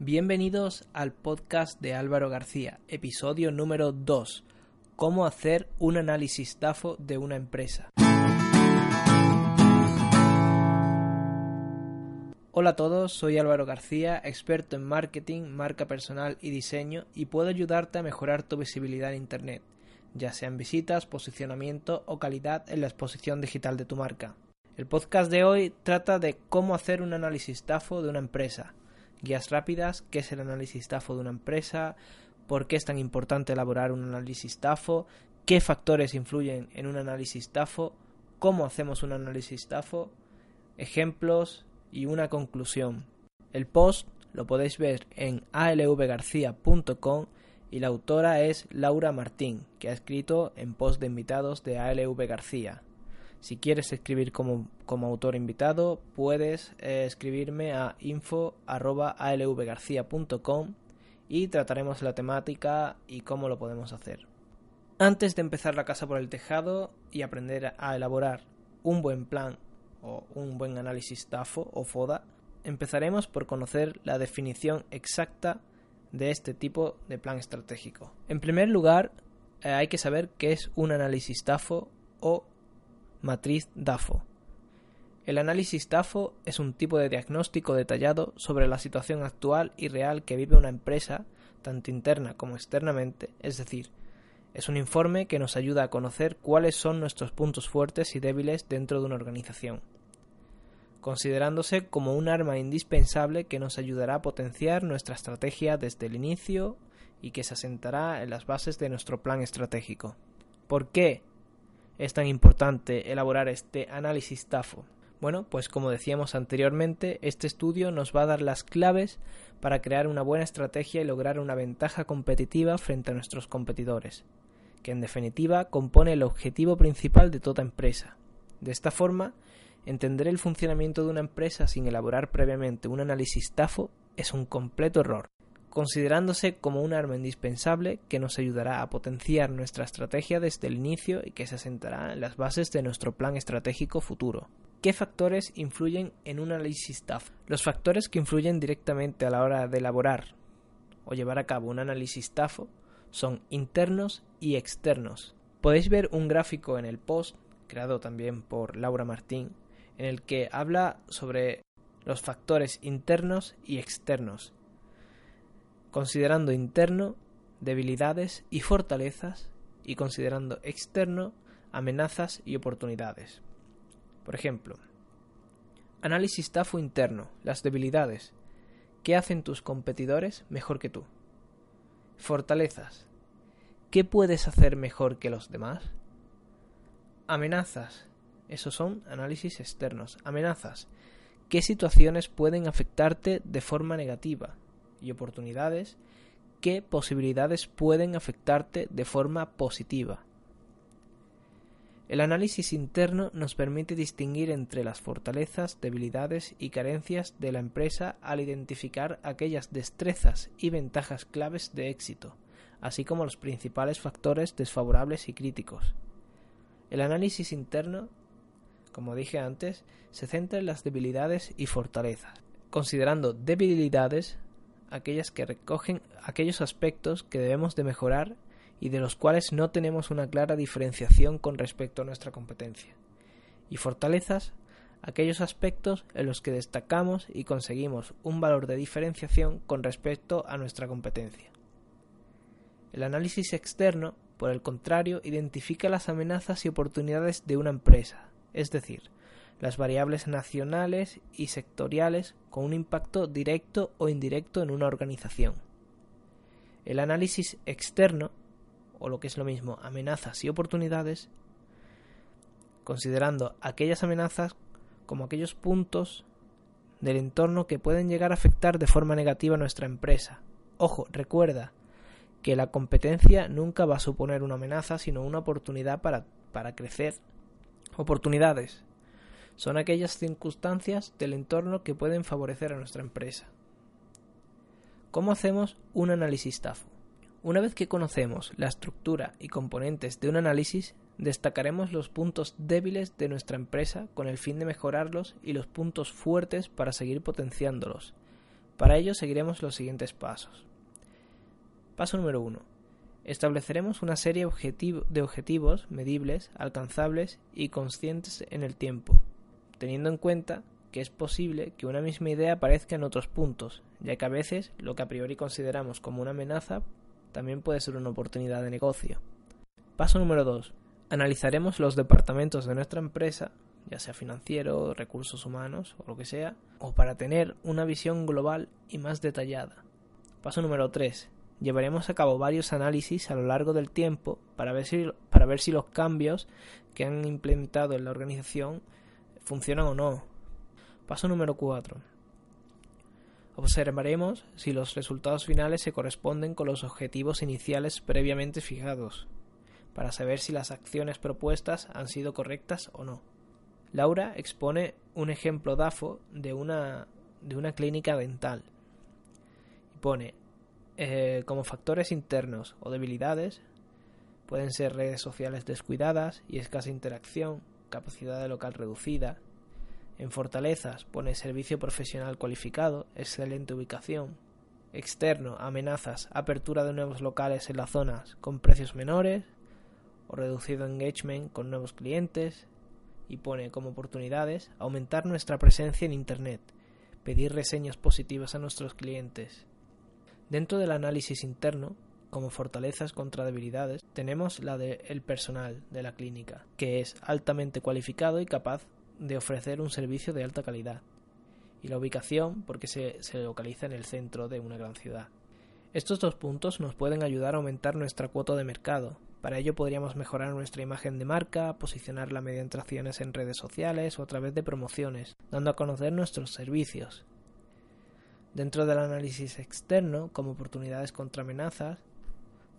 Bienvenidos al podcast de Álvaro García, episodio número 2. Cómo hacer un análisis DAFO de una empresa. Hola a todos, soy Álvaro García, experto en marketing, marca personal y diseño y puedo ayudarte a mejorar tu visibilidad en Internet, ya sea en visitas, posicionamiento o calidad en la exposición digital de tu marca. El podcast de hoy trata de cómo hacer un análisis DAFO de una empresa guías rápidas, qué es el análisis TAFO de una empresa, por qué es tan importante elaborar un análisis TAFO, qué factores influyen en un análisis TAFO, cómo hacemos un análisis TAFO, ejemplos y una conclusión. El post lo podéis ver en alvgarcía.com y la autora es Laura Martín, que ha escrito en post de invitados de ALV García. Si quieres escribir como, autor invitado, puedes eh, escribirme a info.alvgarcía.com y trataremos la temática y cómo lo podemos hacer. Antes de empezar la casa por el tejado y aprender a elaborar un buen plan o un buen análisis TAFO o FODA, empezaremos por conocer la definición exacta de este tipo de plan estratégico. En primer lugar, eh, hay que saber qué es un análisis TAFO o matriz DAFO. El análisis DAFO es un tipo de diagnóstico detallado sobre la situación actual y real que vive una empresa, tanto interna como externamente, es decir, es un informe que nos ayuda a conocer cuáles son nuestros puntos fuertes y débiles dentro de una organización, considerándose como un arma indispensable que nos ayudará a potenciar nuestra estrategia desde el inicio y que se asentará en las bases de nuestro plan estratégico. ¿Por qué es tan importante elaborar este análisis TAFO? Bueno, pues como decíamos anteriormente, este estudio nos va a dar las claves para crear una buena estrategia y lograr una ventaja competitiva frente a nuestros competidores, que en definitiva compone el objetivo principal de toda empresa. De esta forma, entender el funcionamiento de una empresa sin elaborar previamente un análisis TAFO es un completo error considerándose como un arma indispensable que nos ayudará a potenciar nuestra estrategia desde el inicio y que se asentará en las bases de nuestro plan estratégico futuro. ¿Qué factores influyen en un análisis TAF? Los factores que influyen directamente a la hora de elaborar o llevar a cabo un análisis TAFO son internos y externos. Podéis ver un gráfico en el post, creado también por Laura Martín, en el que habla sobre los factores internos y externos considerando interno debilidades y fortalezas y considerando externo amenazas y oportunidades. Por ejemplo, análisis TAFO interno, las debilidades. ¿Qué hacen tus competidores mejor que tú? Fortalezas. ¿Qué puedes hacer mejor que los demás? Amenazas. Esos son análisis externos. Amenazas. ¿Qué situaciones pueden afectarte de forma negativa? Y oportunidades, qué posibilidades pueden afectarte de forma positiva. El análisis interno nos permite distinguir entre las fortalezas, debilidades y carencias de la empresa al identificar aquellas destrezas y ventajas claves de éxito, así como los principales factores desfavorables y críticos. El análisis interno, como dije antes, se centra en las debilidades y fortalezas. Considerando debilidades, aquellas que recogen aquellos aspectos que debemos de mejorar y de los cuales no tenemos una clara diferenciación con respecto a nuestra competencia. Y fortalezas, aquellos aspectos en los que destacamos y conseguimos un valor de diferenciación con respecto a nuestra competencia. El análisis externo, por el contrario, identifica las amenazas y oportunidades de una empresa, es decir, las variables nacionales y sectoriales con un impacto directo o indirecto en una organización. El análisis externo, o lo que es lo mismo, amenazas y oportunidades, considerando aquellas amenazas como aquellos puntos del entorno que pueden llegar a afectar de forma negativa a nuestra empresa, Ojo, recuerda que la competencia nunca va a suponer una amenaza, sino una oportunidad para, para crecer. Oportunidades son aquellas circunstancias del entorno que pueden favorecer a nuestra empresa. ¿Cómo hacemos un análisis TAFO? Una vez que conocemos la estructura y componentes de un análisis, destacaremos los puntos débiles de nuestra empresa con el fin de mejorarlos y los puntos fuertes para seguir potenciándolos. Para ello seguiremos los siguientes pasos. Paso número 1. Estableceremos una serie de objetivos medibles, alcanzables y conscientes en el tiempo, teniendo en cuenta que es posible que una misma idea aparezca en otros puntos, ya que a veces lo que a priori consideramos como una amenaza también puede ser una oportunidad de negocio. Paso número 2. Analizaremos los departamentos de nuestra empresa, ya sea financiero, recursos humanos o lo que sea, o para tener una visión global y más detallada. Paso número 3. Llevaremos a cabo varios análisis a lo largo del tiempo para ver si, para ver si los cambios que han implementado en la organización funcionan o no. Paso número 4. Observaremos si los resultados finales se corresponden con los objetivos iniciales previamente fijados, para saber si las acciones propuestas han sido correctas o no. Laura expone un ejemplo DAFO de una, de una clínica dental. Y pone, eh, como factores internos o debilidades, pueden ser redes sociales descuidadas y escasa interacción, capacidad de local reducida, en fortalezas pone servicio profesional cualificado, excelente ubicación. Externo, amenazas, apertura de nuevos locales en las zonas con precios menores o reducido engagement con nuevos clientes. Y pone como oportunidades aumentar nuestra presencia en Internet, pedir reseñas positivas a nuestros clientes. Dentro del análisis interno, como fortalezas contra debilidades, tenemos la del personal de la clínica, que es altamente cualificado y capaz de ofrecer un servicio de alta calidad, y la ubicación porque se, se localiza en el centro de una gran ciudad. Estos dos puntos nos pueden ayudar a aumentar nuestra cuota de mercado. Para ello podríamos mejorar nuestra imagen de marca, posicionarla mediante acciones en redes sociales o a través de promociones, dando a conocer nuestros servicios. Dentro del análisis externo, como oportunidades contra amenazas,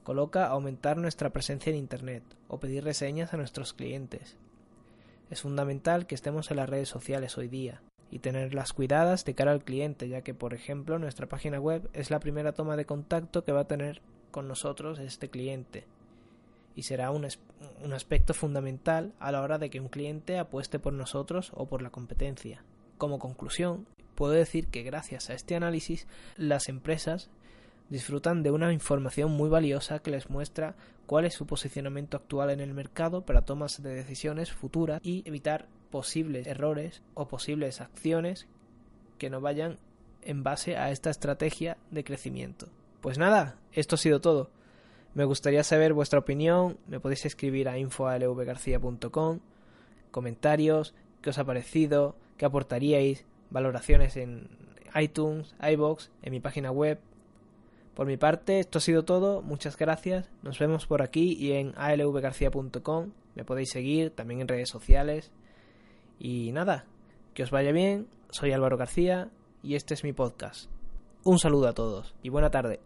coloca aumentar nuestra presencia en Internet o pedir reseñas a nuestros clientes. Es fundamental que estemos en las redes sociales hoy día y tenerlas cuidadas de cara al cliente, ya que, por ejemplo, nuestra página web es la primera toma de contacto que va a tener con nosotros este cliente y será un, un, aspecto fundamental a la hora de que un cliente apueste por nosotros o por la competencia. Como conclusión, puedo decir que gracias a este análisis las empresas disfrutan de una información muy valiosa que les muestra cuál es su posicionamiento actual en el mercado para tomas de decisiones futuras y evitar posibles errores o posibles acciones que no vayan en base a esta estrategia de crecimiento. Pues nada, esto ha sido todo. Me gustaría saber vuestra opinión, me podéis escribir a info.lvgarcia.com, comentarios, qué os ha parecido, qué aportaríais, valoraciones en iTunes, iBox, en mi página web, por mi parte, esto ha sido todo. Muchas gracias. Nos vemos por aquí y en alvgarcia.com. Me podéis seguir también en redes sociales. Y nada, que os vaya bien. Soy Álvaro García y este es mi podcast. Un saludo a todos y buena tarde.